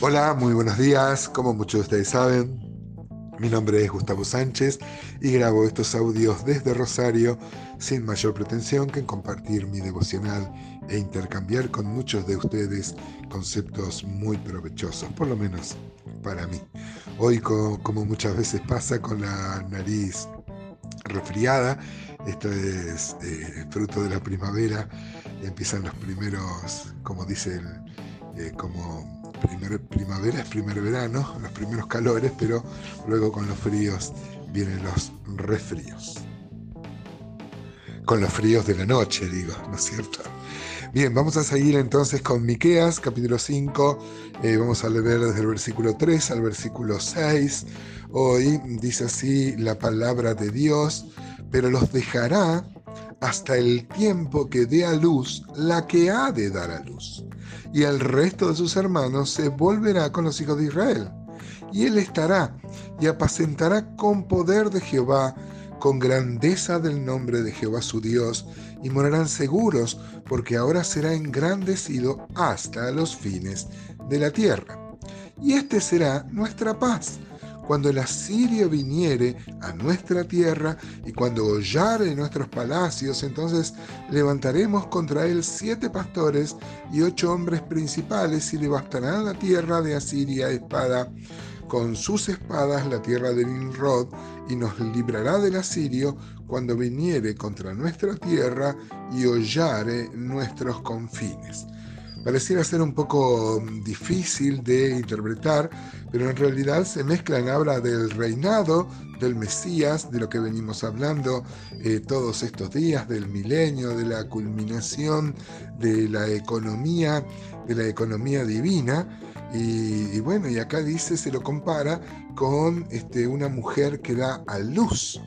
Hola, muy buenos días. Como muchos de ustedes saben, mi nombre es Gustavo Sánchez y grabo estos audios desde Rosario sin mayor pretensión que en compartir mi devocional e intercambiar con muchos de ustedes conceptos muy provechosos, por lo menos para mí. Hoy, como muchas veces pasa con la nariz resfriada, esto es eh, fruto de la primavera, empiezan los primeros, como dicen, eh, como primavera es primer verano, los primeros calores, pero luego con los fríos vienen los resfríos. Con los fríos de la noche, digo, ¿no es cierto? Bien, vamos a seguir entonces con Miqueas, capítulo 5. Eh, vamos a leer desde el versículo 3 al versículo 6. Hoy dice así la palabra de Dios, pero los dejará hasta el tiempo que dé a luz la que ha de dar a luz y el resto de sus hermanos se volverá con los hijos de Israel. Y él estará y apacentará con poder de Jehová, con grandeza del nombre de Jehová su Dios, y morarán seguros, porque ahora será engrandecido hasta los fines de la tierra. Y este será nuestra paz cuando el asirio viniere a nuestra tierra y cuando hollare nuestros palacios, entonces levantaremos contra él siete pastores y ocho hombres principales y devastarán la tierra de Asiria espada con sus espadas la tierra de Nimrod y nos librará del asirio cuando viniere contra nuestra tierra y hollare nuestros confines. Pareciera ser un poco mm, difícil de interpretar, pero en realidad se mezclan, habla del reinado del Mesías, de lo que venimos hablando eh, todos estos días, del milenio, de la culminación de la economía, de la economía divina. Y, bueno, y acá dice, se lo compara con este, una mujer que da a luz.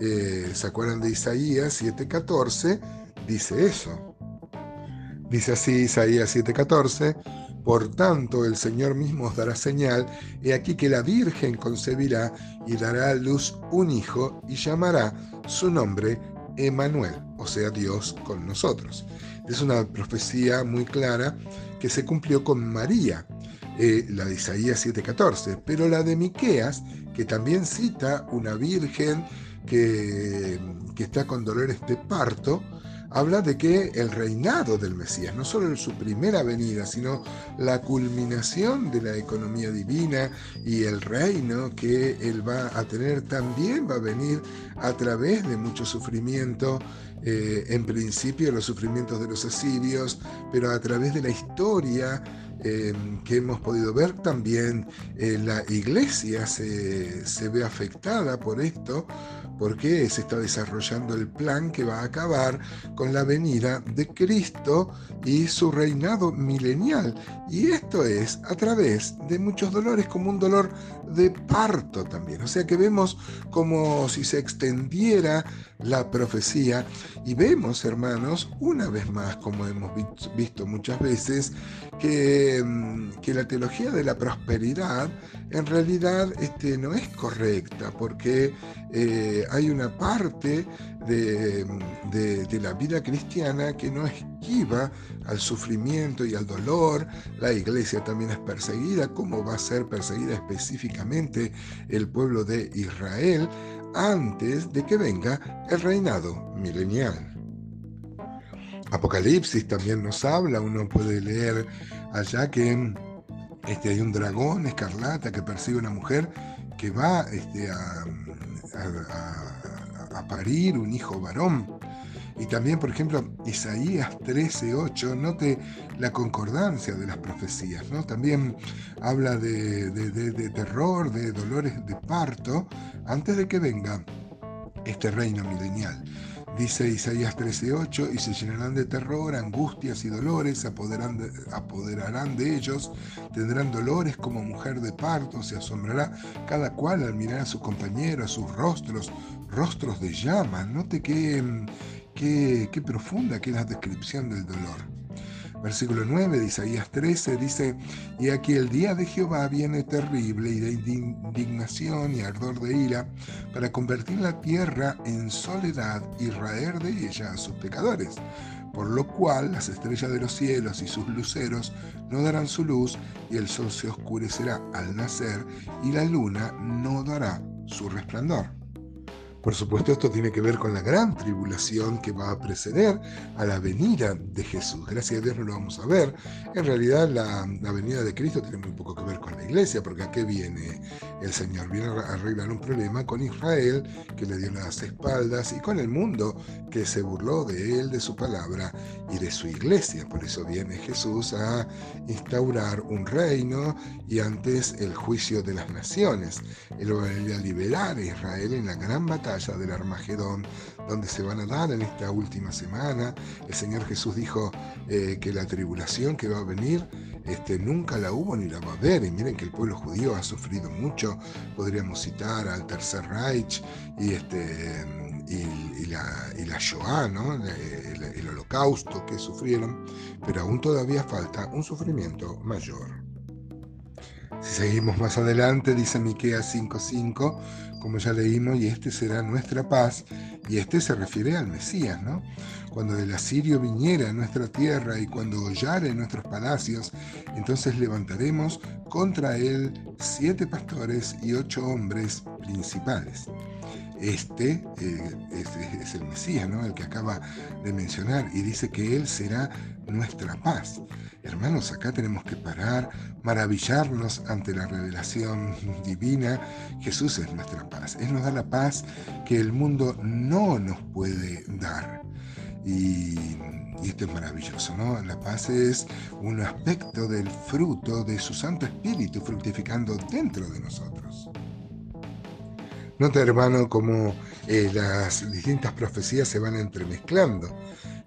Eh, ¿Se acuerdan de Isaías 7:14? Dice eso. Dice así Isaías 7:14, por tanto el Señor mismo os dará señal, he aquí que la Virgen concebirá y dará a luz un hijo y llamará su nombre Emanuel, o sea, Dios con nosotros. Es una profecía muy clara que se cumplió con María, eh, la de Isaías 7:14, pero la de Miqueas, que también cita una virgen que, que está con dolores de parto, habla de que el reinado del Mesías, no solo su primera venida, sino la culminación de la economía divina y el reino que él va a tener también va a venir a través de mucho sufrimiento, eh, en principio los sufrimientos de los asirios, pero a través de la historia Em, que hemos podido ver también eh, la iglesia se, ve afectada por esto porque se está desarrollando el plan que va a acabar con la venida de Cristo y su reinado milenial. Y esto es a través de muchos dolores, como un dolor de parto también. O sea que vemos como si se extendiera la profecía y vemos, hermanos, una vez más, como hemos visto muchas veces, que, mm, que la teología de la prosperidad en realidad este, no es correcta, porque eh, hay una parte de, de, la vida cristiana que no esquiva al sufrimiento y al dolor. La iglesia también es perseguida, como va a ser perseguida específicamente el pueblo de Israel antes de que venga el reinado milenial. Apocalipsis también nos habla, uno puede leer allá que este, hay un dragón escarlata que persigue a una mujer que va este, a, parir un hijo varón. Y también, por ejemplo, Isaías 13:8, note la concordancia de las profecías, ¿no? También habla de, de, terror, de dolores de parto, antes de que venga este reino milenial. Dice Isaías 13:8, y se llenarán de terror, angustias y dolores, se apoderarán de ellos, tendrán dolores como mujer de parto, se asombrará cada cual al mirar a su compañero, a sus rostros, rostros de llama. Note qué, qué, qué profunda que es la descripción del dolor. Versículo 9 de Isaías 13 dice, y aquí el día de Jehová viene terrible y de indignación y ardor de ira para convertir la tierra en soledad y raer de ella a sus pecadores por lo cual las estrellas de los cielos y sus luceros no darán su luz, y el sol se oscurecerá al nacer, y la luna no dará su resplandor. Por supuesto, esto tiene que ver con la gran tribulación que va a preceder a la venida de Jesús. Gracias a Dios no lo vamos a ver. En realidad, la, venida de Cristo tiene muy poco que ver con la iglesia, porque ¿a qué viene el Señor? Viene a arreglar un problema con Israel, que le dio las espaldas, y con el mundo, que se burló de él, de su palabra y de su iglesia. Por eso viene Jesús a instaurar un reino y antes el juicio de las naciones. Él va a liberar a Israel en la gran batalla del Armagedón, donde se van a dar en esta última semana. El Señor Jesús dijo eh, que la tribulación que va a venir este, nunca la hubo ni la va a haber. Y miren que el pueblo judío ha sufrido mucho. Podríamos citar al Tercer Reich y, este, y, la, y la, Shoah, ¿no? el holocausto que sufrieron, pero aún todavía falta un sufrimiento mayor. Si seguimos más adelante, dice Miqueas 5:5, como ya leímos, y este será nuestra paz, y este se refiere al Mesías, ¿no? Cuando el asirio viniera a nuestra tierra y cuando hollare nuestros palacios, entonces levantaremos contra él siete pastores y ocho hombres principales. Este eh, es, el Mesías, ¿no? el que acaba de mencionar, y dice que Él será nuestra paz. Hermanos, acá tenemos que parar, maravillarnos ante la revelación divina. Jesús es nuestra paz. Él nos da la paz que el mundo no nos puede dar. Y, y, esto es maravilloso, ¿no? La paz es un aspecto del fruto de su Santo Espíritu fructificando dentro de nosotros. Nota, hermano, cómo eh, las distintas profecías se van entremezclando.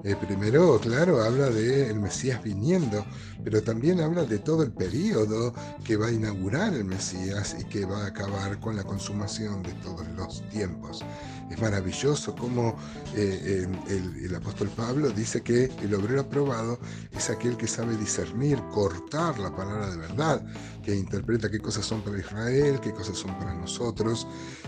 Eh, primero, claro, habla del el Mesías viniendo, pero también habla de todo el periodo que va a inaugurar el Mesías y que va a acabar con la consumación de todos los tiempos. Es maravilloso cómo eh, el, apóstol Pablo dice que el obrero aprobado es aquel que sabe discernir, cortar la palabra de verdad, que interpreta qué cosas son para Israel, qué cosas son para nosotros,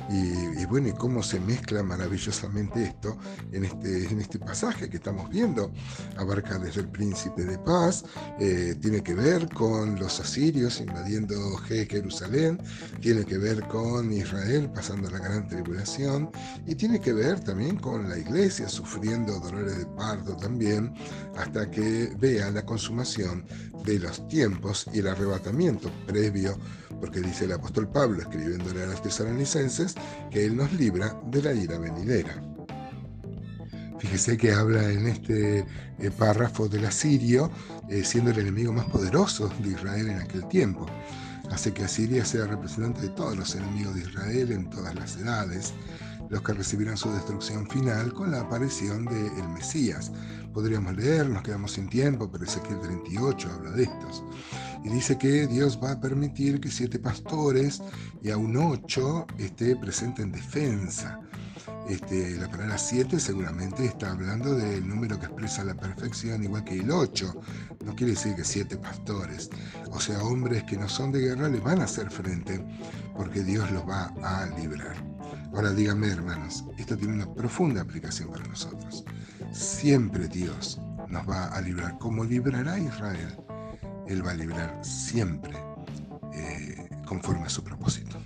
y, bueno, y cómo se mezcla maravillosamente esto en este, en este pasaje que estamos viendo. Abarca desde el príncipe de paz, eh, tiene que ver con los asirios invadiendo Jerusalén, tiene que ver con Israel pasando la gran tribulación, y tiene que ver también con la iglesia sufriendo dolores de parto también, hasta que vea la consumación de los tiempos y el arrebatamiento previo, porque dice el apóstol Pablo escribiéndole a los tesalonicenses que él nos libra de la ira venidera. Fíjese que habla en este eh, párrafo del asirio, eh, siendo el enemigo más poderoso de Israel en aquel tiempo. Hace que Asiria sea representante de todos los enemigos de Israel en todas las edades los que recibirán su destrucción final con la aparición del el Mesías. Podríamos leer, nos quedamos sin tiempo, pero Ezequiel 38 habla de estos. Y dice que Dios va a permitir que siete pastores y aún ocho esté presente en defensa. Este, la palabra siete seguramente está hablando del número que expresa la perfección, igual que el ocho. No quiere decir que siete pastores, o sea, hombres que no son de guerra, le van a hacer frente porque Dios los va a librar. Ahora díganme, hermanos, esto tiene una profunda aplicación para nosotros. Siempre Dios nos va a librar, como librará Israel. Él va a librar siempre eh, conforme a su propósito.